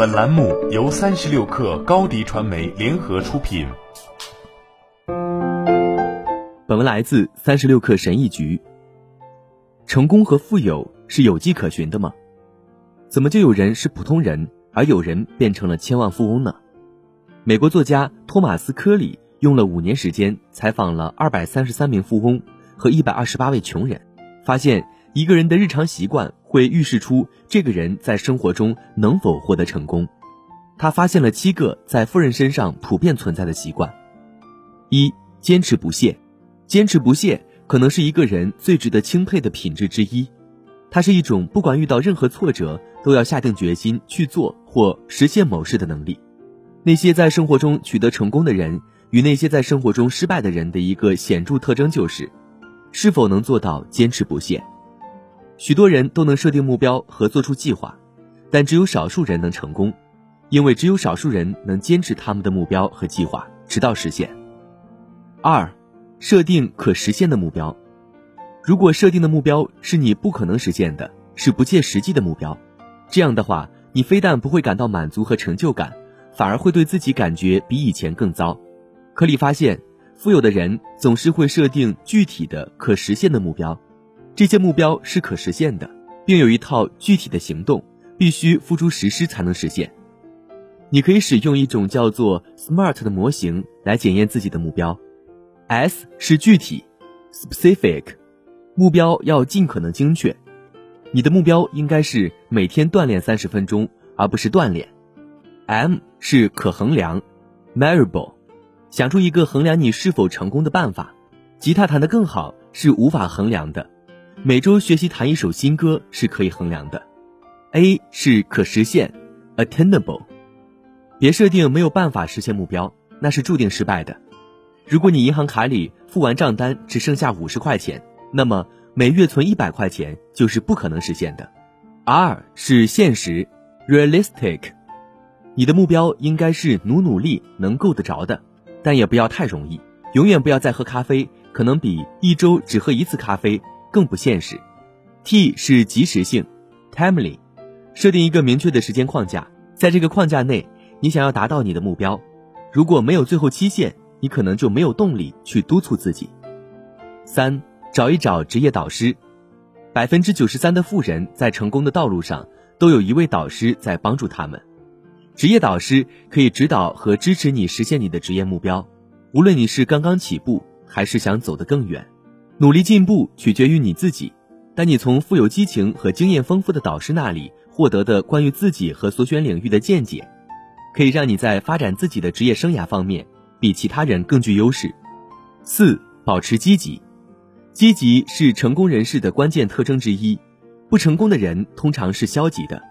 本栏目由三十六氪高低传媒联合出品。本文来自三十六氪神译局。成功和富有是有迹可循的吗？怎么就有人是普通人，而有人变成了千万富翁呢？美国作家托马斯·科里用了五年时间采访了二百三十三名富翁和一百二十八位穷人，发现一个人的日常习惯会预示出这个人在生活中能否获得成功。他发现了七个在富人身上普遍存在的习惯：一、坚持不懈。坚持不懈可能是一个人最值得钦佩的品质之一，它是一种不管遇到任何挫折都要下定决心去做或实现某事的能力。那些在生活中取得成功的人与那些在生活中失败的人的一个显著特征就是，是否能做到坚持不懈。许多人都能设定目标和做出计划，但只有少数人能成功，因为只有少数人能坚持他们的目标和计划直到实现。二。设定可实现的目标，如果设定的目标是你不可能实现的，是不切实际的目标，这样的话，你非但不会感到满足和成就感，反而会对自己感觉比以前更糟。可里发现，富有的人总是会设定具体的可实现的目标，这些目标是可实现的，并有一套具体的行动，必须付诸实施才能实现。你可以使用一种叫做 SMART 的模型来检验自己的目标。S 是具体，specific，目标要尽可能精确。你的目标应该是每天锻炼三十分钟，而不是锻炼。M 是可衡量，measurable，想出一个衡量你是否成功的办法。吉他弹得更好是无法衡量的，每周学习弹一首新歌是可以衡量的。A 是可实现，attainable，别设定没有办法实现目标，那是注定失败的。如果你银行卡里付完账单只剩下五十块钱，那么每月存一百块钱就是不可能实现的。R 是现实，realistic。你的目标应该是努努力能够得着的，但也不要太容易。永远不要再喝咖啡，可能比一周只喝一次咖啡更不现实。T 是及时性，timely。设定一个明确的时间框架，在这个框架内，你想要达到你的目标。如果没有最后期限，你可能就没有动力去督促自己。三，找一找职业导师。百分之九十三的富人在成功的道路上都有一位导师在帮助他们。职业导师可以指导和支持你实现你的职业目标，无论你是刚刚起步还是想走得更远。努力进步取决于你自己，但你从富有激情和经验丰富的导师那里获得的关于自己和所选领域的见解，可以让你在发展自己的职业生涯方面。比其他人更具优势。四、保持积极。积极是成功人士的关键特征之一。不成功的人通常是消极的，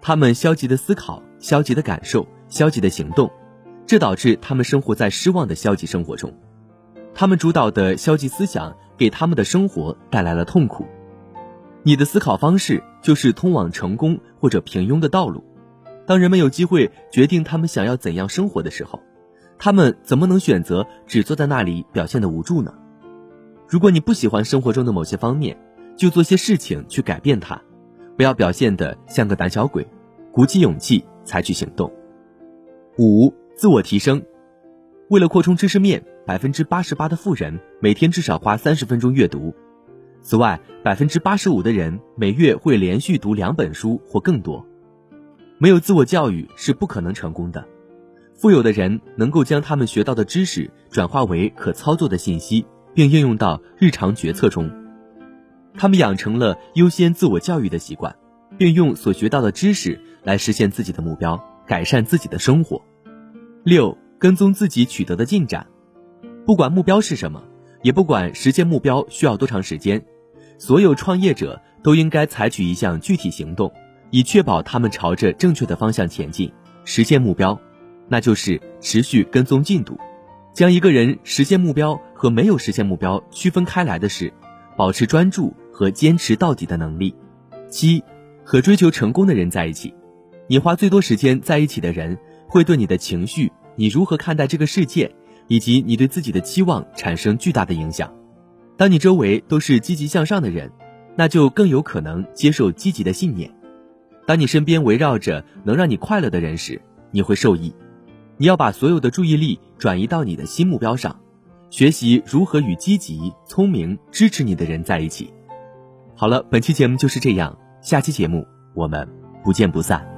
他们消极的思考、消极的感受、消极的行动，这导致他们生活在失望的消极生活中。他们主导的消极思想给他们的生活带来了痛苦。你的思考方式就是通往成功或者平庸的道路。当人们有机会决定他们想要怎样生活的时候。他们怎么能选择只坐在那里表现的无助呢？如果你不喜欢生活中的某些方面，就做些事情去改变它，不要表现的像个胆小鬼，鼓起勇气采取行动。五、自我提升。为了扩充知识面，百分之八十八的富人每天至少花三十分钟阅读。此外，百分之八十五的人每月会连续读两本书或更多。没有自我教育是不可能成功的。富有的人能够将他们学到的知识转化为可操作的信息，并应用到日常决策中。他们养成了优先自我教育的习惯，并用所学到的知识来实现自己的目标，改善自己的生活。六，跟踪自己取得的进展，不管目标是什么，也不管实现目标需要多长时间，所有创业者都应该采取一项具体行动，以确保他们朝着正确的方向前进，实现目标。那就是持续跟踪进度，将一个人实现目标和没有实现目标区分开来的是，保持专注和坚持到底的能力。七，和追求成功的人在一起，你花最多时间在一起的人，会对你的情绪、你如何看待这个世界，以及你对自己的期望产生巨大的影响。当你周围都是积极向上的人，那就更有可能接受积极的信念。当你身边围绕着能让你快乐的人时，你会受益。你要把所有的注意力转移到你的新目标上，学习如何与积极、聪明、支持你的人在一起。好了，本期节目就是这样，下期节目我们不见不散。